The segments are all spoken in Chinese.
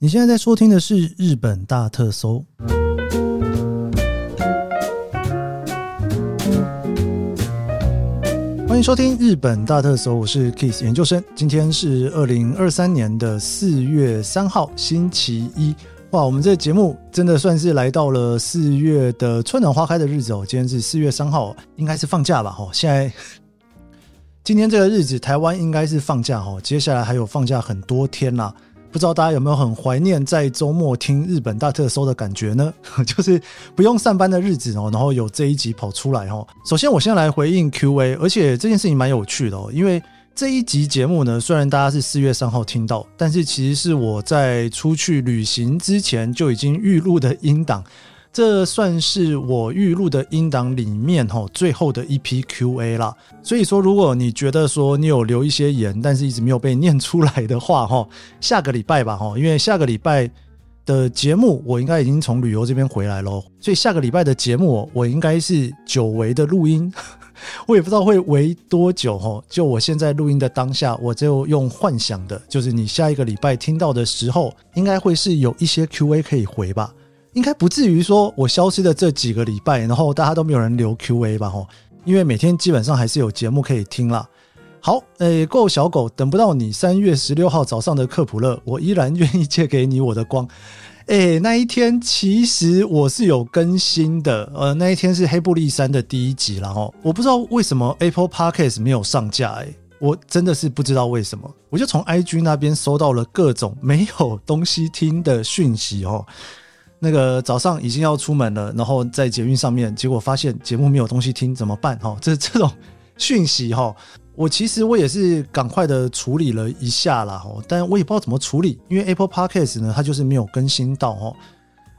你现在在收听的是日本大特搜，欢迎收听日本大特搜，我是 Kiss 研究生。今天是二零二三年的四月三号，星期一。哇，我们这个节目真的算是来到了四月的春暖花开的日子哦。今天是四月三号，应该是放假吧？哦，现在今天这个日子，台湾应该是放假哦。接下来还有放假很多天啦。不知道大家有没有很怀念在周末听日本大特搜的感觉呢？就是不用上班的日子哦，然后有这一集跑出来哦。首先，我先来回应 Q&A，而且这件事情蛮有趣的哦，因为这一集节目呢，虽然大家是四月三号听到，但是其实是我在出去旅行之前就已经预录的音档。这算是我预录的音档里面吼最后的一批 Q&A 啦，所以说如果你觉得说你有留一些言，但是一直没有被念出来的话吼，下个礼拜吧吼，因为下个礼拜的节目我应该已经从旅游这边回来喽，所以下个礼拜的节目我应该是久违的录音，我也不知道会围多久吼，就我现在录音的当下，我就用幻想的，就是你下一个礼拜听到的时候，应该会是有一些 Q&A 可以回吧。应该不至于说我消失的这几个礼拜，然后大家都没有人留 Q&A 吧？吼，因为每天基本上还是有节目可以听啦。好，诶，够小狗，等不到你三月十六号早上的克普勒，我依然愿意借给你我的光。诶，那一天其实我是有更新的，呃，那一天是黑布利山的第一集，然后我不知道为什么 Apple Podcast 没有上架，诶，我真的是不知道为什么，我就从 IG 那边收到了各种没有东西听的讯息哦。那个早上已经要出门了，然后在捷运上面，结果发现节目没有东西听，怎么办？哈，这这种讯息哈，我其实我也是赶快的处理了一下啦，哈，但我也不知道怎么处理，因为 Apple Podcast 呢，它就是没有更新到哈。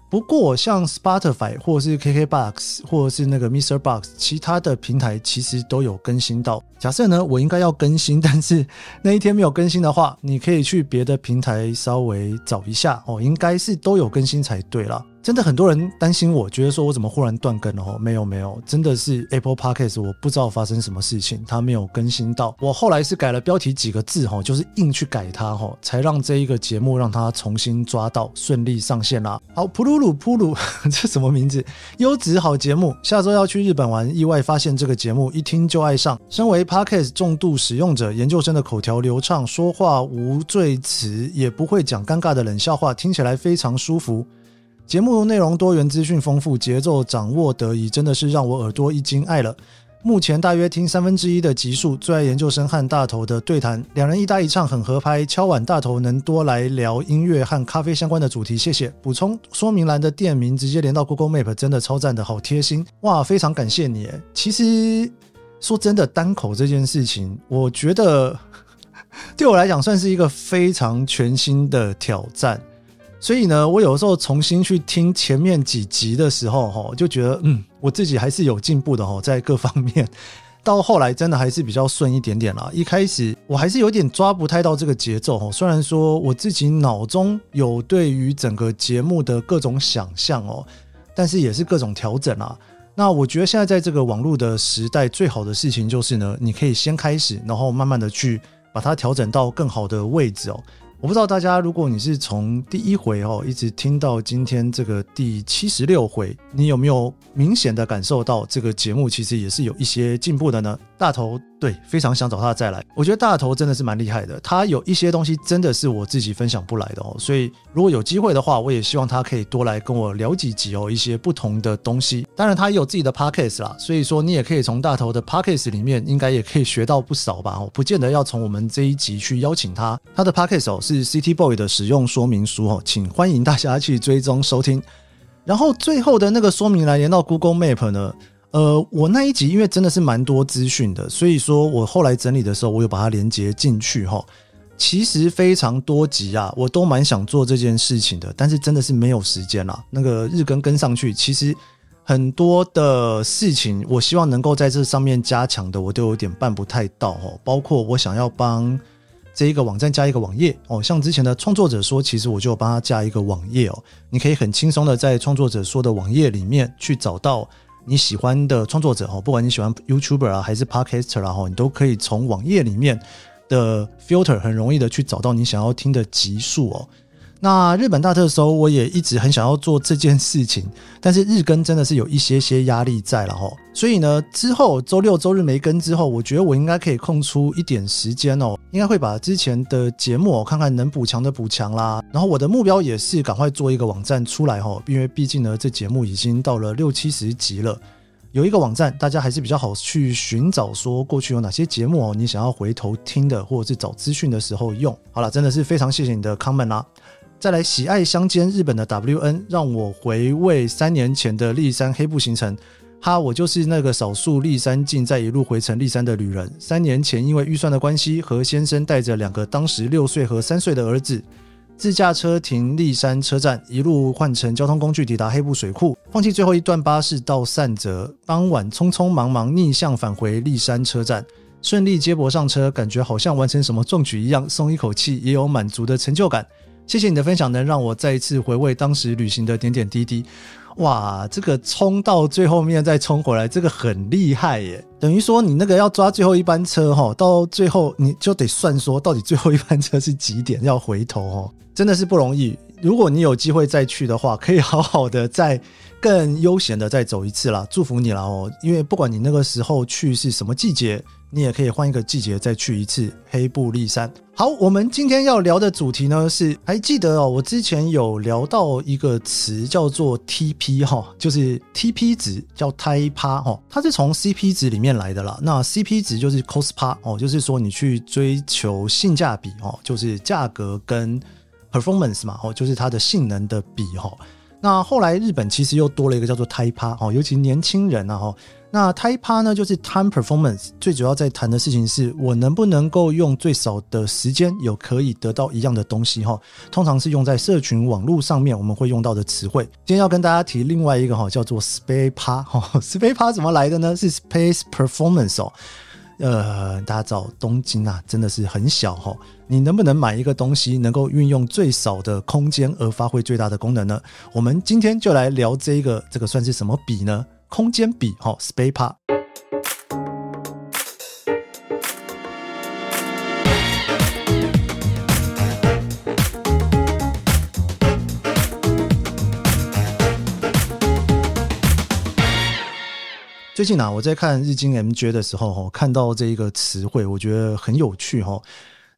不过，像 Spotify 或者是 KKBox 或者是那个 MixerBox，其他的平台其实都有更新到。假设呢，我应该要更新，但是那一天没有更新的话，你可以去别的平台稍微找一下哦，应该是都有更新才对啦。真的很多人担心我，觉得说我怎么忽然断更了？哦，没有没有，真的是 Apple Podcast，我不知道发生什么事情，它没有更新到。我后来是改了标题几个字，哈，就是硬去改它，哈，才让这一个节目让它重新抓到，顺利上线啦。好，普鲁鲁普鲁，这什么名字？优质好节目，下周要去日本玩，意外发现这个节目，一听就爱上。身为 Podcast 重度使用者，研究生的口条流畅，说话无赘词，也不会讲尴尬的冷笑话，听起来非常舒服。节目内容多元，资讯丰富，节奏掌握得宜，真的是让我耳朵一惊爱了。目前大约听三分之一的集数，最爱研究生和大头的对谈，两人一搭一唱很合拍。敲碗大头能多来聊音乐和咖啡相关的主题，谢谢。补充说明栏的店名直接连到 Google Map，真的超赞的，好贴心哇！非常感谢你。其实说真的，单口这件事情，我觉得对我来讲算是一个非常全新的挑战。所以呢，我有时候重新去听前面几集的时候，哈，就觉得，嗯，我自己还是有进步的，哈，在各方面。到后来真的还是比较顺一点点啦。一开始我还是有点抓不太到这个节奏，哈。虽然说我自己脑中有对于整个节目的各种想象哦，但是也是各种调整啦。那我觉得现在在这个网络的时代，最好的事情就是呢，你可以先开始，然后慢慢的去把它调整到更好的位置哦。我不知道大家，如果你是从第一回哦一直听到今天这个第七十六回，你有没有明显的感受到这个节目其实也是有一些进步的呢？大头。对，非常想找他再来。我觉得大头真的是蛮厉害的，他有一些东西真的是我自己分享不来的哦。所以如果有机会的话，我也希望他可以多来跟我聊几集哦，一些不同的东西。当然，他也有自己的 podcast 啦，所以说你也可以从大头的 podcast 里面，应该也可以学到不少吧。哦，不见得要从我们这一集去邀请他。他的 podcast 哦是 City Boy 的使用说明书哦，请欢迎大家去追踪收听。然后最后的那个说明栏连到 Google Map 呢？呃，我那一集因为真的是蛮多资讯的，所以说我后来整理的时候，我有把它连接进去哈。其实非常多集啊，我都蛮想做这件事情的，但是真的是没有时间啦。那个日更跟上去，其实很多的事情，我希望能够在这上面加强的，我都有点办不太到哦。包括我想要帮这一个网站加一个网页哦，像之前的创作者说，其实我就帮他加一个网页哦，你可以很轻松的在创作者说的网页里面去找到。你喜欢的创作者哦，不管你喜欢 YouTuber 啊还是 Podcaster 啊哈，你都可以从网页里面的 filter 很容易的去找到你想要听的集数哦。那日本大特搜，我也一直很想要做这件事情，但是日更真的是有一些些压力在了齁。所以呢，之后周六周日没更之后，我觉得我应该可以空出一点时间哦，应该会把之前的节目看看能补强的补强啦。然后我的目标也是赶快做一个网站出来齁，因为毕竟呢，这节目已经到了六七十集了，有一个网站，大家还是比较好去寻找说过去有哪些节目哦，你想要回头听的或者是找资讯的时候用。好了，真的是非常谢谢你的 comment 啦。再来喜爱乡间日本的 WN，让我回味三年前的立山黑部行程。哈，我就是那个少数立山进再一路回程立山的旅人。三年前因为预算的关系，和先生带着两个当时六岁和三岁的儿子，自驾车停立山车站，一路换乘交通工具抵达黑部水库，放弃最后一段巴士到善泽，当晚匆匆忙忙逆向返回立山车站，顺利接驳上车，感觉好像完成什么壮举一样，松一口气，也有满足的成就感。谢谢你的分享，能让我再一次回味当时旅行的点点滴滴。哇，这个冲到最后面再冲回来，这个很厉害耶！等于说你那个要抓最后一班车哈，到最后你就得算说到底最后一班车是几点要回头哦，真的是不容易。如果你有机会再去的话，可以好好的再更悠闲的再走一次啦，祝福你了哦！因为不管你那个时候去是什么季节。你也可以换一个季节再去一次黑布利山。好，我们今天要聊的主题呢是，还记得哦，我之前有聊到一个词叫做 TP 哈，就是 TP 值叫胎趴哈，它是从 CP 值里面来的啦。那 CP 值就是 Cost 哦，就是说你去追求性价比哦，就是价格跟 performance 嘛哦，就是它的性能的比哈。那后来日本其实又多了一个叫做胎趴哦，尤其年轻人啊哈。那 TIPA 呢，就是 Time Performance，最主要在谈的事情是我能不能够用最少的时间有可以得到一样的东西哈。通常是用在社群网络上面我们会用到的词汇。今天要跟大家提另外一个哈，叫做 SPACE 趴哈。SPACE 趴怎么来的呢？是 Space Performance 哦。呃，大家知道东京啊，真的是很小哈。你能不能买一个东西能够运用最少的空间而发挥最大的功能呢？我们今天就来聊这个，这个算是什么比呢？空间比哈，SPACE。最近啊，我在看日经 MJ 的时候，哈，看到这一个词汇，我觉得很有趣哈。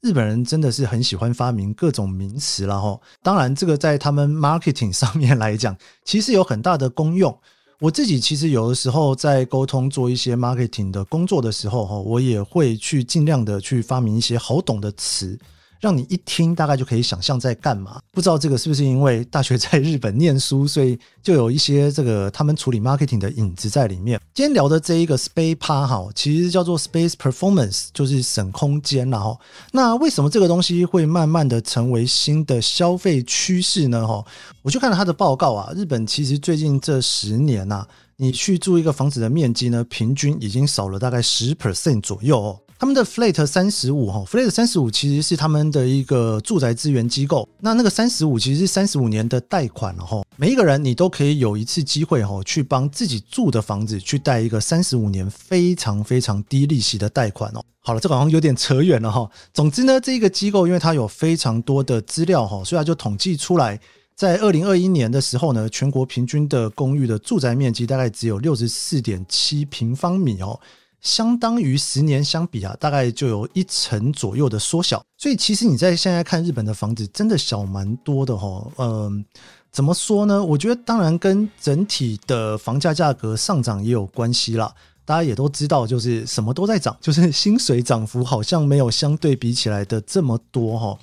日本人真的是很喜欢发明各种名词啦哈。当然，这个在他们 marketing 上面来讲，其实有很大的功用。我自己其实有的时候在沟通做一些 marketing 的工作的时候，哈，我也会去尽量的去发明一些好懂的词。让你一听大概就可以想象在干嘛。不知道这个是不是因为大学在日本念书，所以就有一些这个他们处理 marketing 的影子在里面。今天聊的这一个 SPACE 趴哈，其实叫做 Space Performance，就是省空间然后，那为什么这个东西会慢慢的成为新的消费趋势呢？哈，我就看了他的报告啊，日本其实最近这十年呐，你去住一个房子的面积呢，平均已经少了大概十 percent 左右哦。他们的 Flat 三十五哈，Flat 三十五其实是他们的一个住宅资源机构。那那个三十五其实是三十五年的贷款了哈，每一个人你都可以有一次机会哈，去帮自己住的房子去贷一个三十五年非常非常低利息的贷款哦。好了，这个好像有点扯远了哈。总之呢，这个机构因为它有非常多的资料哈，所以它就统计出来，在二零二一年的时候呢，全国平均的公寓的住宅面积大概只有六十四点七平方米哦。相当于十年相比啊，大概就有一成左右的缩小。所以其实你在现在看日本的房子，真的小蛮多的哈。嗯，怎么说呢？我觉得当然跟整体的房价价格上涨也有关系啦。大家也都知道，就是什么都在涨，就是薪水涨幅好像没有相对比起来的这么多哈。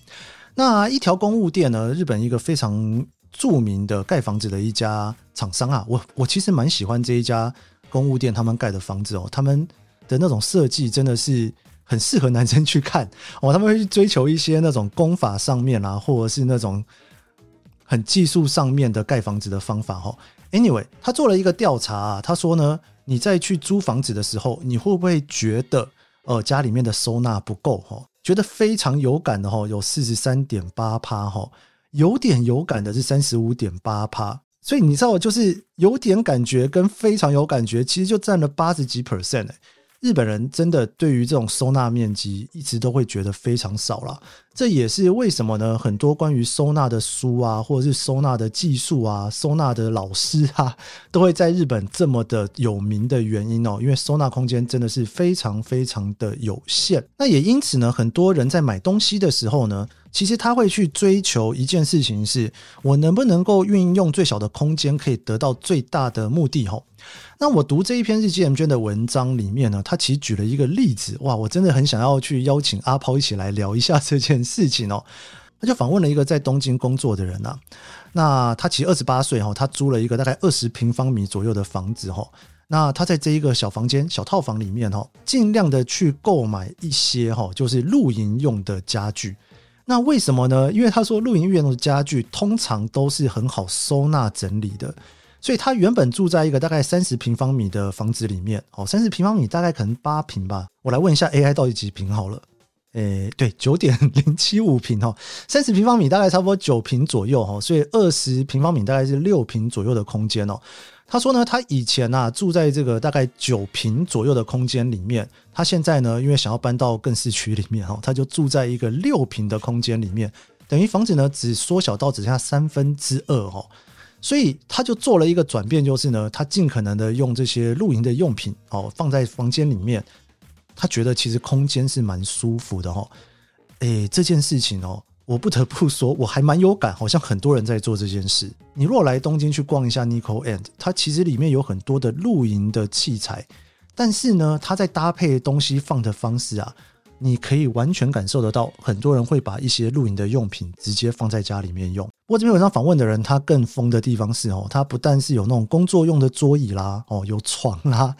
那一条公务店呢，日本一个非常著名的盖房子的一家厂商啊，我我其实蛮喜欢这一家公务店他们盖的房子哦，他们。的那种设计真的是很适合男生去看哦，他们会去追求一些那种功法上面啊，或者是那种很技术上面的盖房子的方法哈。Anyway，他做了一个调查啊，他说呢，你在去租房子的时候，你会不会觉得呃家里面的收纳不够哈？觉得非常有感的哈，有四十三点八趴哈，有点有感的是三十五点八趴，所以你知道就是有点感觉跟非常有感觉，其实就占了八十几 percent。日本人真的对于这种收纳面积一直都会觉得非常少了。这也是为什么呢？很多关于收纳的书啊，或者是收纳的技术啊，收纳的老师啊，都会在日本这么的有名的原因哦。因为收纳空间真的是非常非常的有限。那也因此呢，很多人在买东西的时候呢，其实他会去追求一件事情是：我能不能够运用最小的空间，可以得到最大的目的？吼。那我读这一篇日记 M 娟的文章里面呢，他其实举了一个例子，哇，我真的很想要去邀请阿抛一起来聊一下这件事情哦。他就访问了一个在东京工作的人呐，那他其实二十八岁哈，他租了一个大概二十平方米左右的房子哈，那他在这一个小房间、小套房里面哈，尽量的去购买一些哈，就是露营用的家具。那为什么呢？因为他说露营用的家具通常都是很好收纳整理的。所以他原本住在一个大概三十平方米的房子里面，哦，三十平方米大概可能八平吧。我来问一下 AI 到底几平好了？诶，对，九点零七五平哈，三十平方米大概差不多九平左右哈，所以二十平方米大概是六平左右的空间哦。他说呢，他以前啊住在这个大概九平左右的空间里面，他现在呢因为想要搬到更市区里面哈，他就住在一个六平的空间里面，等于房子呢只缩小到只剩下三分之二哈。所以他就做了一个转变，就是呢，他尽可能的用这些露营的用品哦放在房间里面，他觉得其实空间是蛮舒服的哈。诶，这件事情哦，我不得不说，我还蛮有感，好像很多人在做这件事。你若来东京去逛一下 Nico and，它其实里面有很多的露营的器材，但是呢，它在搭配东西放的方式啊。你可以完全感受得到，很多人会把一些露营的用品直接放在家里面用。不过这篇文章访问的人，他更疯的地方是哦，他不但是有那种工作用的桌椅啦，哦，有床啦，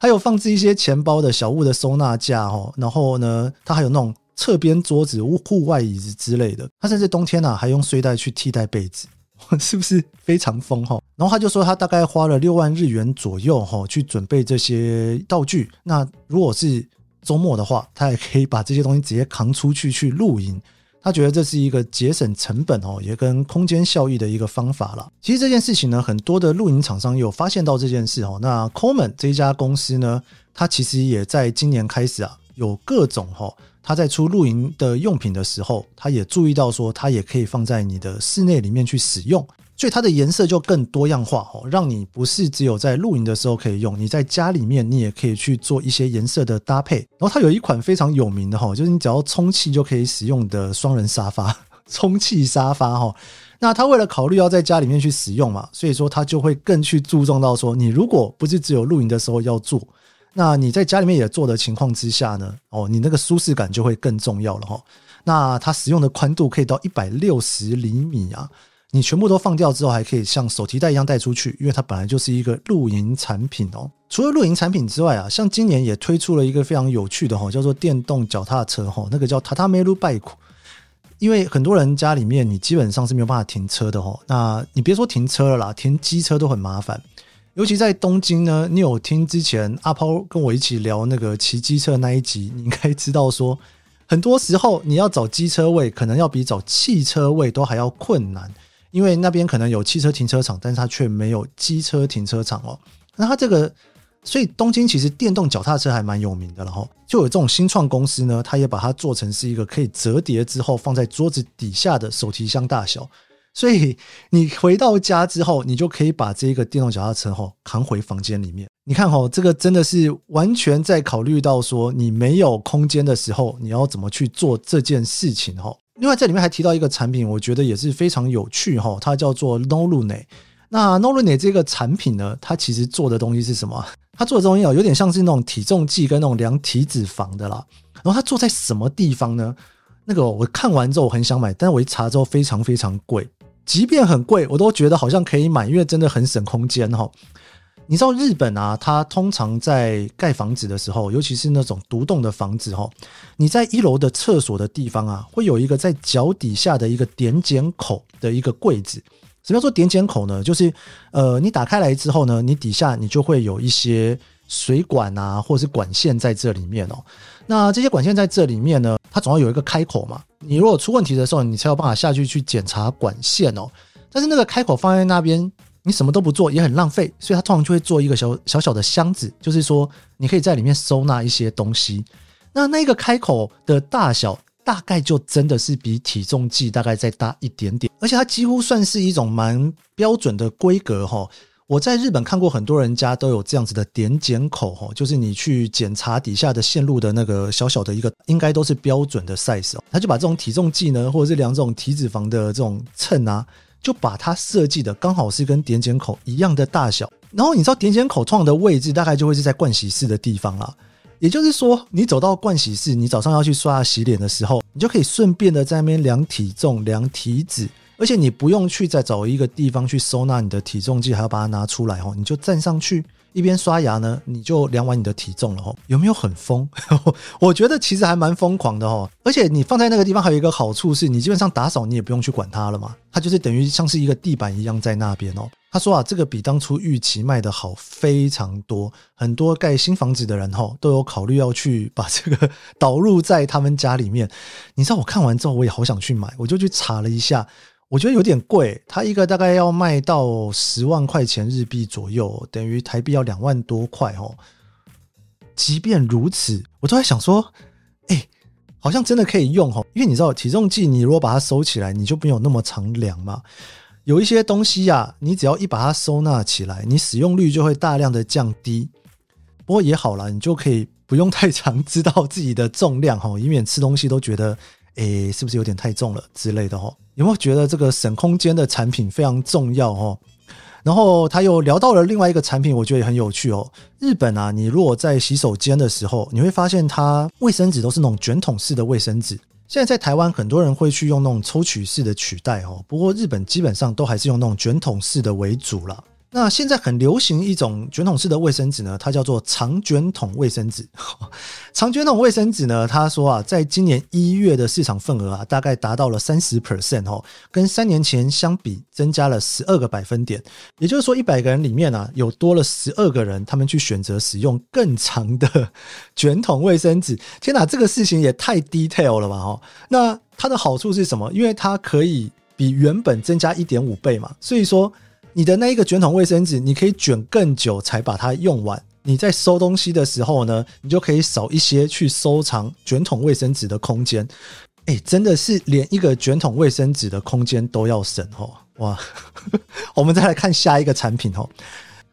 还有放置一些钱包的小物的收纳架哦，然后呢，他还有那种侧边桌子、户外椅子之类的。他甚至冬天啊，还用睡袋去替代被子，是不是非常疯哈？然后他就说，他大概花了六万日元左右哈，去准备这些道具。那如果是周末的话，他也可以把这些东西直接扛出去去露营。他觉得这是一个节省成本哦，也跟空间效益的一个方法了。其实这件事情呢，很多的露营厂商有发现到这件事哦。那 Coleman 这一家公司呢，它其实也在今年开始啊，有各种哈，他在出露营的用品的时候，他也注意到说，它也可以放在你的室内里面去使用。所以它的颜色就更多样化哦，让你不是只有在露营的时候可以用，你在家里面你也可以去做一些颜色的搭配。然后它有一款非常有名的哈，就是你只要充气就可以使用的双人沙发，充气沙发哈。那他为了考虑要在家里面去使用嘛，所以说他就会更去注重到说，你如果不是只有露营的时候要做，那你在家里面也做的情况之下呢，哦，你那个舒适感就会更重要了哈。那它使用的宽度可以到一百六十厘米啊。你全部都放掉之后，还可以像手提袋一样带出去，因为它本来就是一个露营产品哦。除了露营产品之外啊，像今年也推出了一个非常有趣的哈，叫做电动脚踏车哈，那个叫 Tatameru Bike。因为很多人家里面你基本上是没有办法停车的哈，那你别说停车了啦，停机车都很麻烦。尤其在东京呢，你有听之前阿抛跟我一起聊那个骑机车那一集，你应该知道说，很多时候你要找机车位，可能要比找汽车位都还要困难。因为那边可能有汽车停车场，但是它却没有机车停车场哦。那它这个，所以东京其实电动脚踏车还蛮有名的，然后就有这种新创公司呢，它也把它做成是一个可以折叠之后放在桌子底下的手提箱大小。所以你回到家之后，你就可以把这个电动脚踏车吼扛回房间里面。你看吼，这个真的是完全在考虑到说你没有空间的时候，你要怎么去做这件事情吼。另外，这里面还提到一个产品，我觉得也是非常有趣哈，它叫做 Norune。那 Norune 这个产品呢，它其实做的东西是什么？它做的东西啊，有点像是那种体重计跟那种量体脂肪的啦。然后它做在什么地方呢？那个我看完之后我很想买，但是我一查之后非常非常贵，即便很贵，我都觉得好像可以买，因为真的很省空间哈。你知道日本啊，它通常在盖房子的时候，尤其是那种独栋的房子哈，你在一楼的厕所的地方啊，会有一个在脚底下的一个点检口的一个柜子。什么叫做点检口呢？就是呃，你打开来之后呢，你底下你就会有一些水管啊，或者是管线在这里面哦。那这些管线在这里面呢，它总要有一个开口嘛。你如果出问题的时候，你才有办法下去去检查管线哦。但是那个开口放在那边。你什么都不做也很浪费，所以它通常就会做一个小小小的箱子，就是说你可以在里面收纳一些东西。那那个开口的大小大概就真的是比体重计大概再大一点点，而且它几乎算是一种蛮标准的规格哈。我在日本看过很多人家都有这样子的点检口哈，就是你去检查底下的线路的那个小小的一个，应该都是标准的 size 哦。他就把这种体重计呢，或者是量这种体脂肪的这种秤啊，就把它设计的刚好是跟点检口一样的大小。然后你知道点检口创的位置大概就会是在盥洗室的地方啦。也就是说，你走到盥洗室，你早上要去刷牙洗脸的时候，你就可以顺便的在那边量体重、量体脂。而且你不用去再找一个地方去收纳你的体重计，还要把它拿出来哦，你就站上去一边刷牙呢，你就量完你的体重了哦。有没有很疯？我觉得其实还蛮疯狂的哦。而且你放在那个地方还有一个好处是，你基本上打扫你也不用去管它了嘛，它就是等于像是一个地板一样在那边哦。他说啊，这个比当初预期卖的好非常多，很多盖新房子的人哦都有考虑要去把这个 导入在他们家里面。你知道我看完之后我也好想去买，我就去查了一下。我觉得有点贵，它一个大概要卖到十万块钱日币左右，等于台币要两万多块哦。即便如此，我都在想说，哎，好像真的可以用哦，因为你知道体重计，你如果把它收起来，你就没有那么常量嘛。有一些东西呀，你只要一把它收纳起来，你使用率就会大量的降低。不过也好啦，你就可以不用太常知道自己的重量哈，以免吃东西都觉得，哎，是不是有点太重了之类的哈。有没有觉得这个省空间的产品非常重要哦？然后他又聊到了另外一个产品，我觉得也很有趣哦。日本啊，你如果在洗手间的时候，你会发现它卫生纸都是那种卷筒式的卫生纸。现在在台湾，很多人会去用那种抽取式的取代哦。不过日本基本上都还是用那种卷筒式的为主了。那现在很流行一种卷筒式的卫生纸呢，它叫做长卷筒卫生纸。长卷筒卫生纸呢，他说啊，在今年一月的市场份额啊，大概达到了三十 percent 哦，跟三年前相比增加了十二个百分点。也就是说，一百个人里面啊，有多了十二个人，他们去选择使用更长的卷筒卫生纸。天哪，这个事情也太 detail 了吧！哈，那它的好处是什么？因为它可以比原本增加一点五倍嘛，所以说。你的那一个卷筒卫生纸，你可以卷更久才把它用完。你在收东西的时候呢，你就可以少一些去收藏卷筒卫生纸的空间。哎，真的是连一个卷筒卫生纸的空间都要省哦！哇，我们再来看下一个产品哦。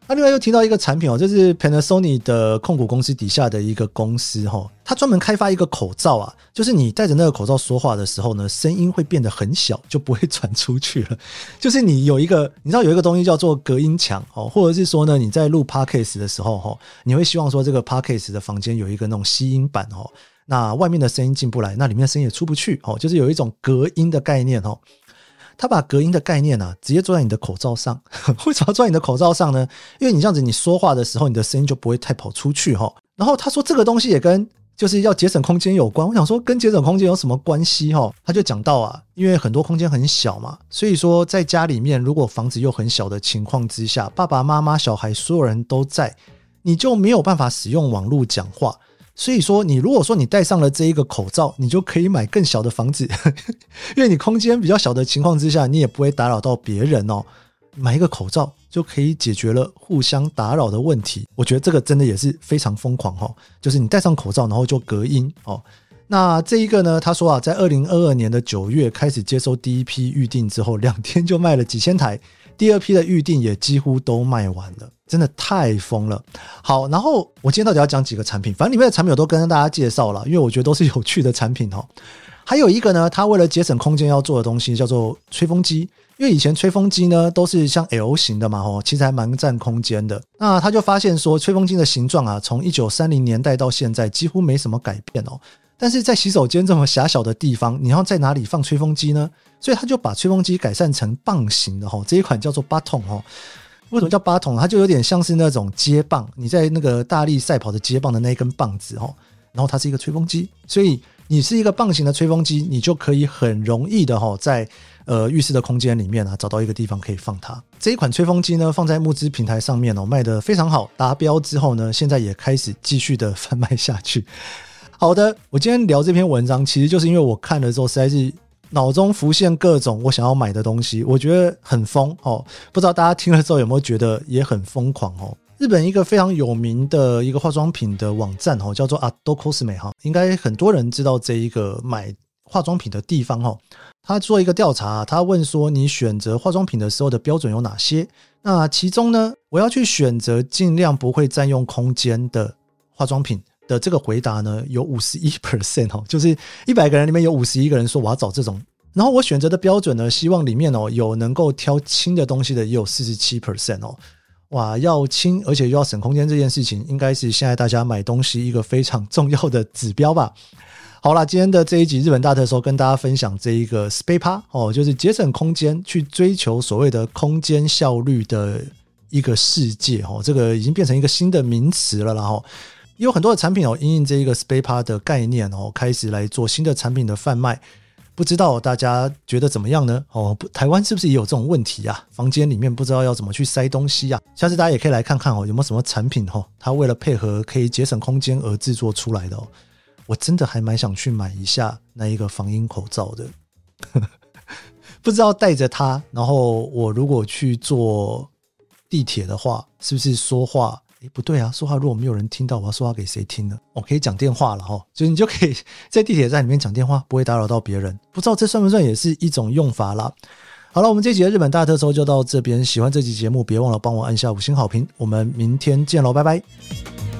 那另外又提到一个产品哦，就是 Panasonic 的控股公司底下的一个公司哈，它专门开发一个口罩啊，就是你戴着那个口罩说话的时候呢，声音会变得很小，就不会传出去了。就是你有一个，你知道有一个东西叫做隔音墙哦，或者是说呢，你在录 Podcast 的时候哈，你会希望说这个 Podcast 的房间有一个那种吸音板哦，那外面的声音进不来，那里面的声音也出不去哦，就是有一种隔音的概念哦。他把隔音的概念啊，直接做在你的口罩上。为什么要做在你的口罩上呢？因为你这样子，你说话的时候，你的声音就不会太跑出去哈。然后他说这个东西也跟就是要节省空间有关。我想说跟节省空间有什么关系哈？他就讲到啊，因为很多空间很小嘛，所以说在家里面如果房子又很小的情况之下，爸爸妈妈、小孩所有人都在，你就没有办法使用网络讲话。所以说，你如果说你戴上了这一个口罩，你就可以买更小的房子，因为你空间比较小的情况之下，你也不会打扰到别人哦。买一个口罩就可以解决了互相打扰的问题，我觉得这个真的也是非常疯狂哦。就是你戴上口罩，然后就隔音哦。那这一个呢，他说啊，在二零二二年的九月开始接收第一批预定之后，两天就卖了几千台，第二批的预定也几乎都卖完了。真的太疯了！好，然后我今天到底要讲几个产品？反正里面的产品我都跟大家介绍了，因为我觉得都是有趣的产品哦。还有一个呢，它为了节省空间要做的东西叫做吹风机，因为以前吹风机呢都是像 L 型的嘛，哦，其实还蛮占空间的。那他就发现说，吹风机的形状啊，从一九三零年代到现在几乎没什么改变哦。但是在洗手间这么狭小的地方，你要在哪里放吹风机呢？所以他就把吹风机改善成棒型的哦，这一款叫做 Baton 哦。为什么叫八筒？它就有点像是那种接棒，你在那个大力赛跑的接棒的那一根棒子哦。然后它是一个吹风机，所以你是一个棒型的吹风机，你就可以很容易的哈，在呃浴室的空间里面啊，找到一个地方可以放它。这一款吹风机呢，放在募资平台上面哦，卖得非常好，达标之后呢，现在也开始继续的贩卖下去。好的，我今天聊这篇文章，其实就是因为我看了之后实在是。脑中浮现各种我想要买的东西，我觉得很疯哦。不知道大家听了之后有没有觉得也很疯狂哦？日本一个非常有名的一个化妆品的网站哦，叫做 Ado.cosme 哈，应该很多人知道这一个买化妆品的地方哦。他做一个调查，他问说你选择化妆品的时候的标准有哪些？那其中呢，我要去选择尽量不会占用空间的化妆品。的这个回答呢，有五十一 percent 哦，就是一百个人里面有五十一个人说我要找这种。然后我选择的标准呢，希望里面哦有能够挑轻的东西的，也有四十七 percent 哦。哇，要轻而且又要省空间这件事情，应该是现在大家买东西一个非常 重要的指标吧。好啦，今天的这一集日本大特搜跟大家分享这一个 SPEIPA 哦，就是节省空间去追求所谓的空间效率的一个世界哦，这个已经变成一个新的名词了，然后。有很多的产品哦，因应这一个 SPEIPA 的概念哦，开始来做新的产品的贩卖。不知道大家觉得怎么样呢？哦，台湾是不是也有这种问题啊？房间里面不知道要怎么去塞东西啊？下次大家也可以来看看哦，有没有什么产品哦，它为了配合可以节省空间而制作出来的哦。我真的还蛮想去买一下那一个防音口罩的，不知道带着它，然后我如果去坐地铁的话，是不是说话？诶，不对啊！说话如果没有人听到，我要说话给谁听呢？我可以讲电话了哈，就是你就可以在地铁站里面讲电话，不会打扰到别人。不知道这算不算也是一种用法啦？好了，我们这集的日本大特搜就到这边。喜欢这集节目，别忘了帮我按下五星好评。我们明天见喽，拜拜。